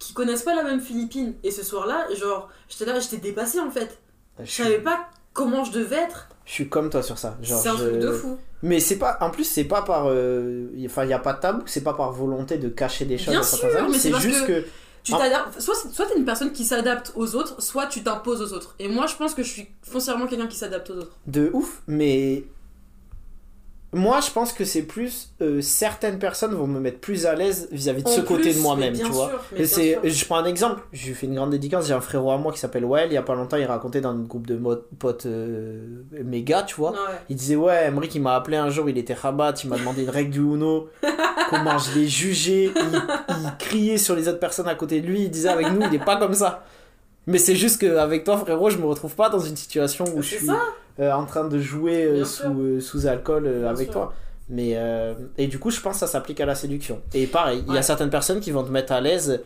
qu'ils connaissent pas la même Philippine. Et ce soir-là, genre, j'étais là, j'étais dépassée en fait.
je
Je
suis,
savais pas comment je devais être.
je suis comme toi sur ça. Genre,
C'est un
je-
truc de fou.
Mais c'est pas. En plus, c'est pas par. euh, Enfin, il n'y a pas de tabou, c'est pas par volonté de cacher des choses
Bien sûr,
amis,
mais c'est
juste que.
Tu t'adaptes. Soit, soit t'es une personne qui s'adapte aux autres, soit tu t'imposes aux autres. Et moi, je pense que je suis foncièrement quelqu'un qui s'adapte aux autres.
De ouf, mais. Moi, je pense que c'est plus. euh, certaines personnes vont me mettre plus à l'aise vis-à-vis de
En
ce côté de moi-même, tu vois.
sûr,
c'est, je prends un exemple, je lui fais une grande dédicace, j'ai un frérot à moi qui s'appelle Wael, il y a pas longtemps il racontait dans notre groupe de potes euh, méga, tu vois.
Ouais.
Il disait ouais, Emmerich il m'a appelé un jour, il était rabat, il m'a demandé une règle du Uno, [LAUGHS] comment je l'ai jugé, il, il criait sur les autres personnes à côté de lui, il disait avec nous il est pas comme ça. Mais c'est juste qu'avec toi frérot, je me retrouve pas dans une situation où je suis
ça.
Euh, en train de jouer euh, sous, euh, sous alcool avec
sûr.
toi. Mais et du coup, je pense que ça s'applique à la séduction. Et pareil, il y a certaines personnes qui vont te mettre à l'aise,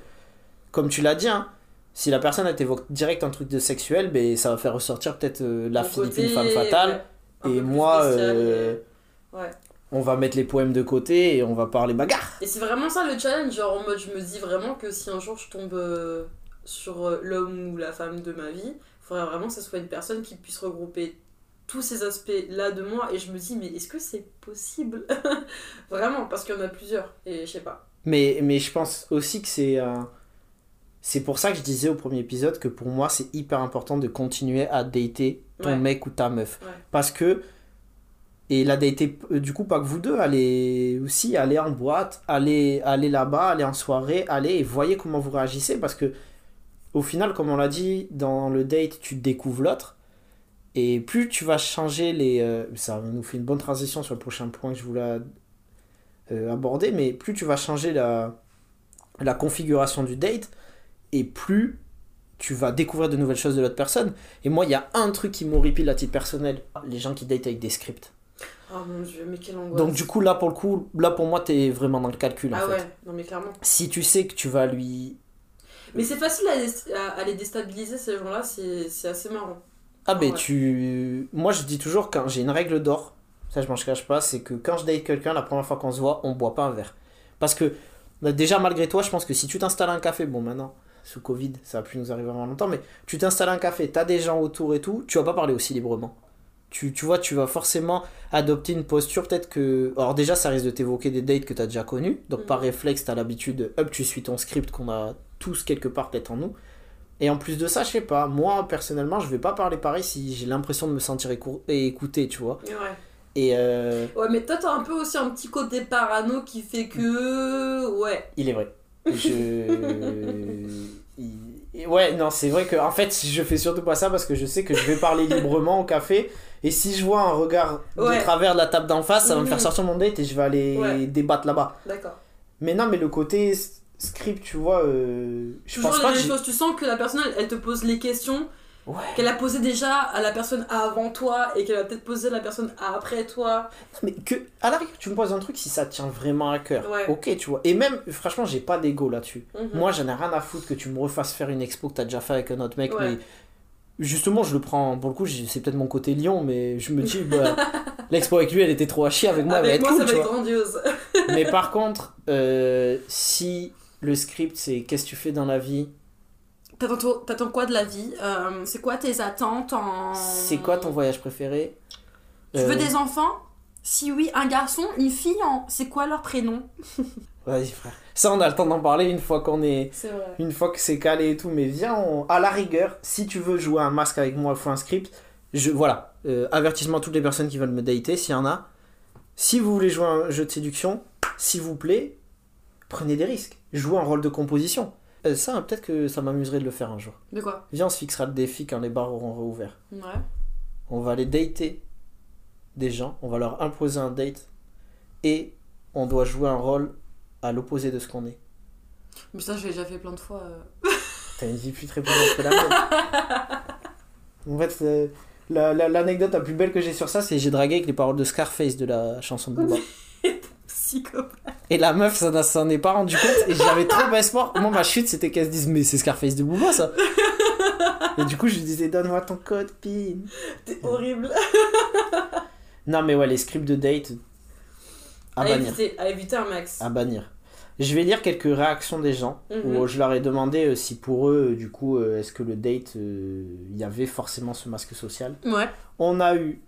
comme tu l'as dit, hein, si la personne elle t'évoque direct un truc de sexuel, ben, ça va faire ressortir peut-être euh, la Philippine
côté,
femme fatale.
ouais,
et moi,
spécial,
euh,
et- Ouais.
On va mettre les poèmes de côté et on va parler bagarre.
Et c'est vraiment ça le challenge, genre en mode je me dis vraiment que si un jour je tombe euh, sur l'homme ou la femme de ma vie, il faudrait vraiment que ce soit une personne qui puisse regrouper tous ces aspects là de moi et je me dis mais est-ce que c'est possible [LAUGHS] Vraiment, parce qu'il y en a plusieurs et je sais pas.
Mais, mais je pense aussi que c'est un- C'est pour ça que je disais au premier épisode que pour moi c'est hyper important de continuer à dater ton
Ouais.
mec ou ta meuf.
Ouais.
Parce que. Et la dater, euh, du coup, pas que vous deux, allez aussi aller en boîte, aller, aller là-bas, aller en soirée, aller et voyez comment vous réagissez. Parce que, au final, comme on l'a dit, dans le date, tu découvres l'autre. Et plus tu vas changer les. euh, ça nous fait une bonne transition sur le prochain point que je voulais euh, aborder, mais plus tu vas changer la, la configuration du date, et plus tu vas découvrir de nouvelles choses de l'autre personne. Et moi, il y a un truc qui m'horripile à titre personnel les gens qui datent avec des scripts.
Oh mon dieu, mais quelle angoisse.
Donc, du coup, là, pour le coup, là, pour moi, t'es vraiment dans le calcul, en
Ah
fait.
ouais, non mais clairement.
Si tu sais que tu vas lui.
Mais c'est facile à, à- à les déstabiliser ces gens-là, c'est assez marrant.
Ah, ben,
Ouais.
tu. Moi, je dis toujours, quand j'ai une règle d'or, ça, je m'en cache pas, c'est que quand je date quelqu'un, la première fois qu'on se voit, on boit pas un verre. Parce que, bah, déjà, malgré toi, je pense que si tu t'installes un café, bon, maintenant, sous Covid, ça va plus nous arriver avant longtemps, mais tu t'installes un café, t'as des gens autour et tout, tu vas pas parler aussi librement. Tu, tu vois, tu vas forcément adopter une posture, peut-être que. Alors, déjà, ça risque de t'évoquer des dates que t'as déjà connues, donc par
Mhm.
réflexe, t'as l'habitude, hop, tu suis ton script qu'on a tous quelque part peut-être en nous. Et en plus de ça, je sais pas, moi personnellement, je vais pas parler pareil si j'ai l'impression de me sentir écou- écouté, tu vois.
Ouais.
Et euh,
Ouais, mais toi, t'as un peu aussi un petit côté parano qui fait que. Ouais.
il est vrai. Je. [LAUGHS] il- Ouais, non, c'est vrai que en fait, je fais surtout pas ça parce que je sais que je vais parler librement au café. Et si je vois un regard
Ouais.
de travers de la table d'en face, ça va me
Mhm.
faire sortir mon date et je vais aller
Ouais.
débattre là-bas.
D'accord.
Mais non, mais le côté script, tu vois, euh, je
Toujours
pense
les
pas que
choses. Tu sens que la personne, elle, elle te pose les questions
Ouais.
qu'elle a posées déjà à la personne avant toi et qu'elle va peut-être poser à la personne après toi.
Mais que, à la rigueur, tu me poses un truc si ça tient vraiment à cœur.
Ouais.
Ok, tu vois. Et même, franchement, j'ai pas d'ego là-dessus.
Mhm.
Moi, j'en ai rien à foutre que tu me refasses faire une expo que t'as déjà fait avec un autre mec.
Ouais.
Mais justement, je le prends. Pour le coup, c'est peut-être mon côté lion, mais je me dis, bah, [LAUGHS] l'expo avec lui, elle était trop à chier. Avec moi, elle va
Avec
être
moi,
cool,
ça va être grandiose.
Mais par contre, euh, si le script, c'est qu'est-ce que tu fais dans la vie?
T'attends quoi de la vie? Euh, C'est quoi tes attentes en...
C'est quoi ton voyage préféré?
Tu
Euh,
veux des enfants? Si oui, un garçon, une fille, en... c'est quoi leur prénom? [LAUGHS]
Vas-y, frère. Ça, on a le temps d'en parler une fois qu'on est.
Vrai.
Une fois que c'est calé et tout, mais viens, on- à la rigueur, si tu veux jouer un masque avec moi, il faut un script. Je, voilà, Euh, avertissement à toutes les personnes qui veulent me dater, s'il y en a. Si vous voulez jouer un jeu de séduction, s'il vous plaît, prenez des risques. Jouez un rôle de composition. Euh, ça, peut-être que ça m'amuserait de le faire un jour.
De quoi?
Viens, on se fixera le défi quand les bars auront réouvert.
Ouais.
On va aller dater des gens, on va leur imposer un date et on doit jouer un rôle à l'opposé de ce qu'on est.
Mais ça, je l'ai déjà fait plein de fois. euh.
T'as une vie plus très que la mienne. en fait, euh, la- la- l'anecdote la, plus belle que j'ai sur ça, c'est j'ai dragué avec les paroles de Scarface de la chanson de Booba. [LAUGHS]
Psychopathe.
Et la meuf, ça s'en est pas rendu compte et j'avais trop [LAUGHS] espoir. Moi, ma chute, c'était qu'elle se dise, mais c'est Scarface de Booba, ça. Et du coup, je lui disais, donne-moi ton code PIN.
T'es horrible. [LAUGHS]
Non, mais ouais, les scripts de date, à
À
bannir.
éviter, à éviter un max.
À bannir. Je vais lire quelques réactions des gens
Mhm.
où je leur ai demandé euh, si pour eux, euh, du coup, euh, est-ce que le date, euh, il y avait forcément ce masque social.
Ouais.
On a eu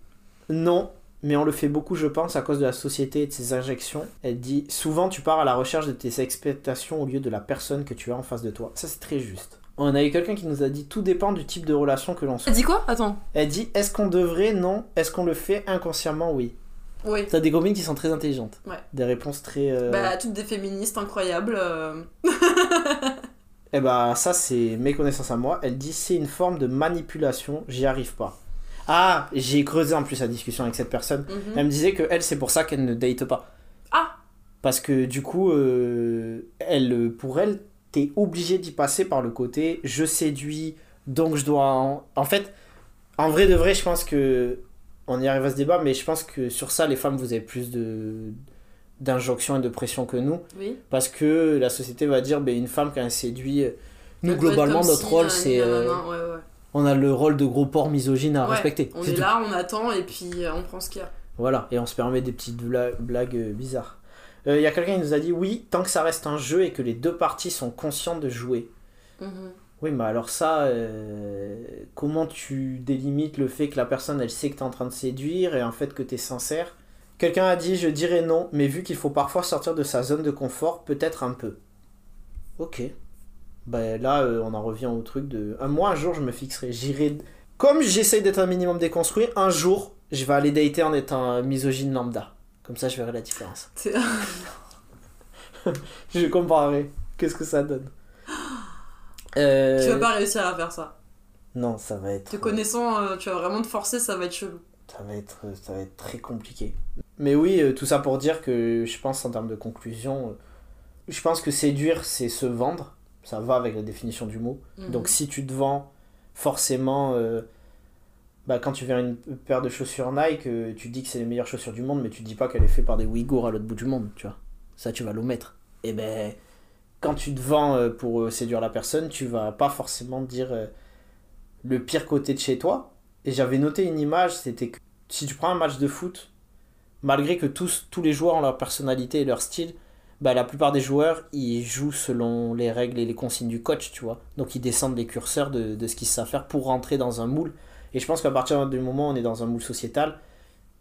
non, mais on le fait beaucoup, je pense, à cause de la société et de ses injections. Elle dit souvent tu pars à la recherche de tes expectations au lieu de la personne que tu as en face de toi. Ça, c'est très juste. On a eu quelqu'un qui nous a dit tout dépend du type de relation que l'on
T'as
souhaite.
dit quoi? Attends.
Elle dit est-ce qu'on devrait? Non. Est-ce qu'on le fait inconsciemment? Oui.
Oui.
T'as des copines qui sont très intelligentes.
Ouais.
Des réponses très. euh,
Bah, toutes des féministes incroyables. euh. [LAUGHS]
Eh bah ça c'est mes connaissances à moi. Elle dit c'est une forme de manipulation, j'y arrive pas. Ah, j'ai creusé en plus la discussion avec cette personne.
Mhm.
Elle me disait que elle c'est pour ça qu'elle ne date pas.
Ah
Parce que du coup, euh, elle, pour elle, t'es obligé d'y passer par le côté je séduis, donc je dois. En... en fait, en vrai de vrai, je pense que. On y arrive à ce débat, mais je pense que sur ça, les femmes, vous avez plus de d'injonctions et de pression que nous.
Oui.
Parce que la société va dire, ben, une femme, quand elle séduit. Nous, globalement, notre
si,
rôle,
euh,
c'est. euh,
ouais, ouais.
On a le rôle de gros porc misogyne à
Ouais,
respecter.
On est là, on attend et puis euh, on prend ce qu'il y a.
Voilà, et on se permet des petites bla- blagues euh, bizarres. Il y a quelqu'un qui nous a dit oui, tant que ça reste un jeu et que les deux parties sont conscientes de jouer.
Mhm.
Oui, mais alors ça, euh, comment tu délimites le fait que la personne, elle sait que tu es en train de séduire et en fait que tu es sincère? Quelqu'un a dit, je dirais non, mais vu qu'il faut parfois sortir de sa zone de confort, peut-être un peu. Ok. Ben là, euh, on en revient au truc de... Un moi, un jour, je me fixerai. J'irai... Comme j'essaye d'être un minimum déconstruit, un jour, je vais aller dater en étant un misogyne lambda. Comme ça, je verrai la différence. [LAUGHS] Je comparerai. Qu'est-ce que ça donne? Euh,
Tu vas pas réussir à faire ça.
Non, ça va être...
Te connaissant, euh, tu vas vraiment te forcer, ça va être chelou.
Ça va être, ça va être très compliqué. Mais oui, euh, tout ça pour dire que je pense en termes de conclusion, euh, je pense que séduire, c'est se vendre. Ça va avec la définition du mot.
Mhm.
Donc si tu te vends, forcément, euh, bah, quand tu verras une paire de chaussures Nike, euh, tu dis que c'est les meilleures chaussures du monde, mais tu dis pas qu'elle est faite par des Ouïghours à l'autre bout du monde, tu vois. Ça, tu vas l'omettre. Et ben, quand tu te vends euh, pour séduire la personne, tu vas pas forcément dire le pire côté de chez toi. Et j'avais noté une image, c'était que si tu prends un match de foot, malgré que tous, tous les joueurs ont leur personnalité et leur style, bah, la plupart des joueurs, ils jouent selon les règles et les consignes du coach, tu vois. Donc ils descendent les curseurs de, de ce qu'ils savent faire pour rentrer dans un moule. Et je pense qu'à partir du moment où on est dans un moule sociétal,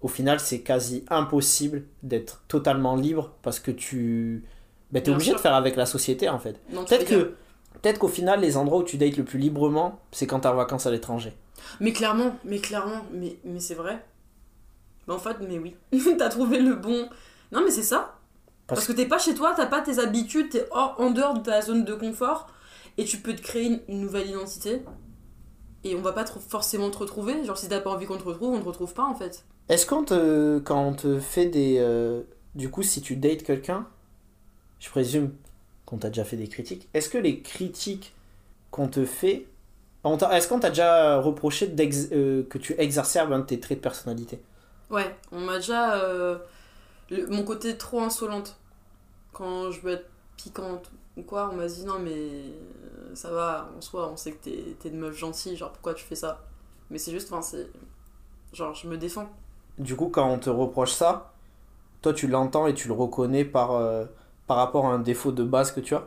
au final, c'est quasi impossible d'être totalement libre parce que tu bah, es obligé
sûr.
de faire avec la société en fait. Peut-être que peut-être qu'au final, les endroits où tu dates le plus librement, c'est quand t'es en vacances à l'étranger.
Mais clairement, mais clairement, mais, mais c'est vrai. En fait, mais oui. [LAUGHS] T'as trouvé le bon. Non, mais c'est ça.
Parce
Parce, que t'es pas chez toi, t'as pas tes habitudes, t'es hors, en dehors de ta zone de confort et tu peux te créer une, une nouvelle identité. Et on va pas te- forcément te retrouver. Genre, si t'as pas envie qu'on te retrouve, on te retrouve pas en fait.
Est-ce qu'on te, quand on te fait des... euh, du coup, si tu dates quelqu'un, je présume qu'on t'a déjà fait des critiques, est-ce que les critiques qu'on te fait... on t'a- Est-ce qu'on t'a déjà reproché euh, que tu exacerbes un de tes traits de personnalité?
Ouais, on m'a déjà. euh, le- mon côté trop insolente. Quand je veux être piquante ou quoi, on m'a dit non, mais euh, ça va, en soi, on sait que t'es t'es une meuf gentille, genre pourquoi tu fais ça? Mais c'est juste, enfin, c'est. Genre, je me défends.
Du coup, quand on te reproche ça, toi tu l'entends et tu le reconnais par, euh, par rapport à un défaut de base que tu as?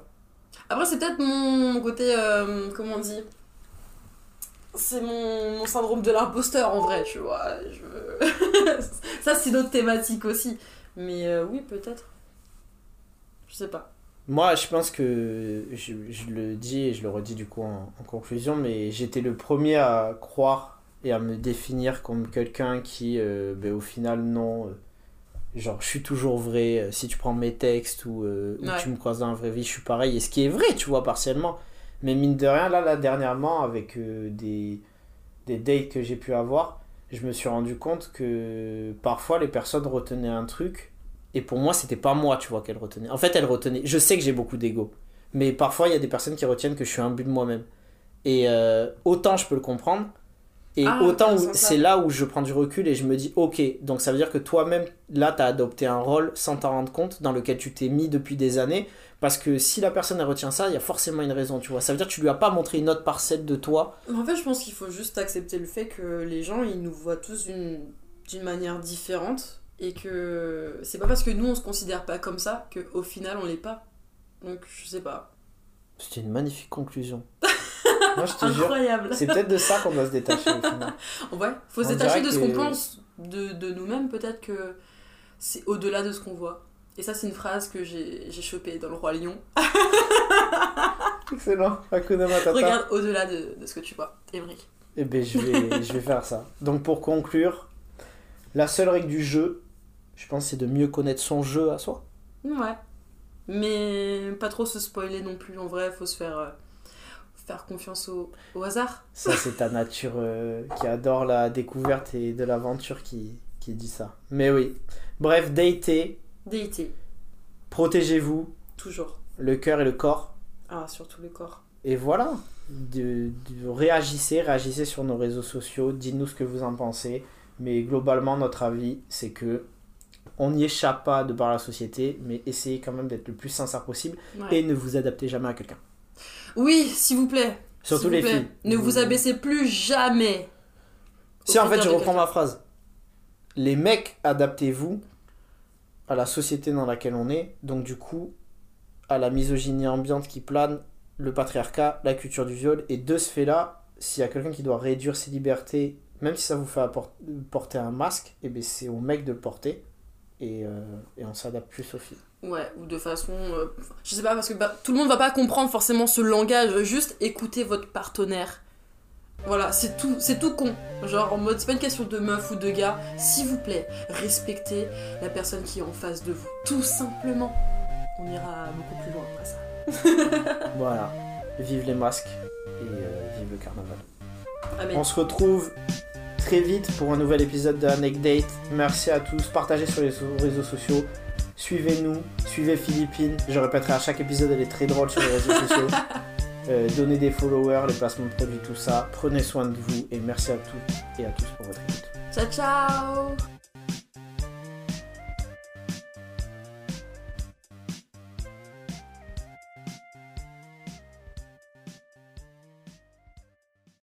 Après, c'est peut-être mon, mon côté. euh, comment on dit? C'est mon, mon syndrome de l'imposteur en vrai, tu vois. Je... [LAUGHS] Ça, c'est d'autres thématiques aussi. Mais euh, oui, peut-être. Je sais pas.
Moi, je pense que je, je le dis et je le redis du coup en, en conclusion, mais j'étais le premier à croire et à me définir comme quelqu'un qui, euh, ben, au final, non. euh, genre, je suis toujours vrai. euh, Si tu prends mes textes ou, tu me croises dans la vraie vie, je suis pareil. Et ce qui est vrai, tu vois, partiellement. Mais mine de rien, là, là dernièrement, avec des, des dates que j'ai pu avoir, je me suis rendu compte que parfois les personnes retenaient un truc et pour moi c'était pas moi tu vois qu'elles retenaient en fait elles retenaient je sais que j'ai beaucoup d'ego. Mais parfois il y a des personnes qui retiennent que je suis un but de moi-même. Et euh, autant je peux le comprendre et
Ah,
autant c'est là où je prends du recul et je me dis ok donc ça veut dire que toi-même là t'as adopté un rôle sans t'en rendre compte dans lequel tu t'es mis depuis des années. Parce que si la personne elle retient ça il y a forcément une raison tu vois. Ça veut dire que tu lui as pas montré une autre parcelle de toi.
En fait, je pense qu'il faut juste accepter le fait que les gens, ils nous voient tous d'une manière différente. Et que c'est pas parce que nous, on se considère pas comme ça qu'au final, on l'est pas. Donc, je sais pas.
c'était une magnifique conclusion [LAUGHS] moi je te
Incroyable.
c'est peut-être de ça qu'on doit se détacher au final [LAUGHS]
Ouais, faut
On
se détacher de ce
que-
qu'on pense de, de nous-mêmes, peut-être que c'est au-delà de ce qu'on voit. Et ça, c'est une phrase que j'ai chopée dans Le Roi Lion. [LAUGHS]
excellent Hakuna Matata
Regarde au-delà de, de ce que tu vois. Vrai.
Eh ben, je vais, je vais faire ça. Donc, pour conclure, la seule règle du jeu, je pense, c'est de mieux connaître son jeu à soi.
Ouais. Mais pas trop se spoiler non plus. En vrai, faut se faire, euh, faire confiance au, au hasard.
Ça, [LAUGHS] c'est ta nature euh, qui adore la découverte et de l'aventure qui, qui dit ça. Mais oui. Bref, datez,
Déité,
protégez-vous,
toujours.
le cœur et le corps.
Ah, surtout le corps.
Et voilà. De, de- réagissez, réagissez sur nos réseaux sociaux, dites-nous ce que vous en pensez. Mais globalement, notre avis, c'est que on n'y échappe pas de par la société, mais essayez quand même d'être le plus sincère possible
Ouais.
et ne vous adaptez jamais à quelqu'un.
Oui, s'il vous plaît.
Surtout les
plaît,
filles.
Ne vous abaissez plus jamais.
Si en fait je reprends ma phrase. Les mecs, adaptez-vous à la société dans laquelle on est, donc du coup à la misogynie ambiante qui plane, le patriarcat, la culture du viol, et de ce fait-là, s'il y a quelqu'un qui doit réduire ses libertés, même si ça vous fait porter un masque, et ben c'est au mec de le porter, et, euh, et on s'adapte plus aux filles.
Ouais, ou de façon. euh, je sais pas, parce que bah, tout le monde va pas comprendre forcément ce langage. Juste écoutez votre partenaire. Voilà, c'est tout, c'est tout con. Genre en mode, c'est pas une question de meuf ou de gars. S'il vous plaît, respectez la personne qui est en face de vous. Tout simplement. On ira beaucoup plus loin après ça. [LAUGHS] [LAUGHS]
Voilà, vive les masques, et euh, vive le carnaval.
Amen.
On se retrouve très vite pour un nouvel épisode de Anecdate. Merci à tous. Partagez sur les réseaux sociaux. Suivez-nous. Suivez Philippine. Je répéterai à chaque épisode, elle est très drôle sur les réseaux [LAUGHS] sociaux. Euh, donnez des followers, les placements de produits, tout ça. Prenez soin de vous et merci à toutes et à tous pour votre écoute.
Ciao, ciao